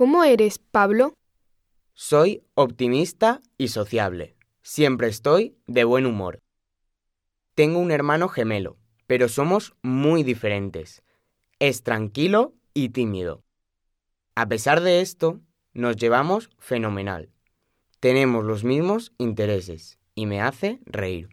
¿Cómo eres, Pablo? Soy optimista y sociable. Siempre estoy de buen humor. Tengo un hermano gemelo, pero somos muy diferentes. Es tranquilo y tímido. A pesar de esto, nos llevamos fenomenal. Tenemos los mismos intereses y me hace reír.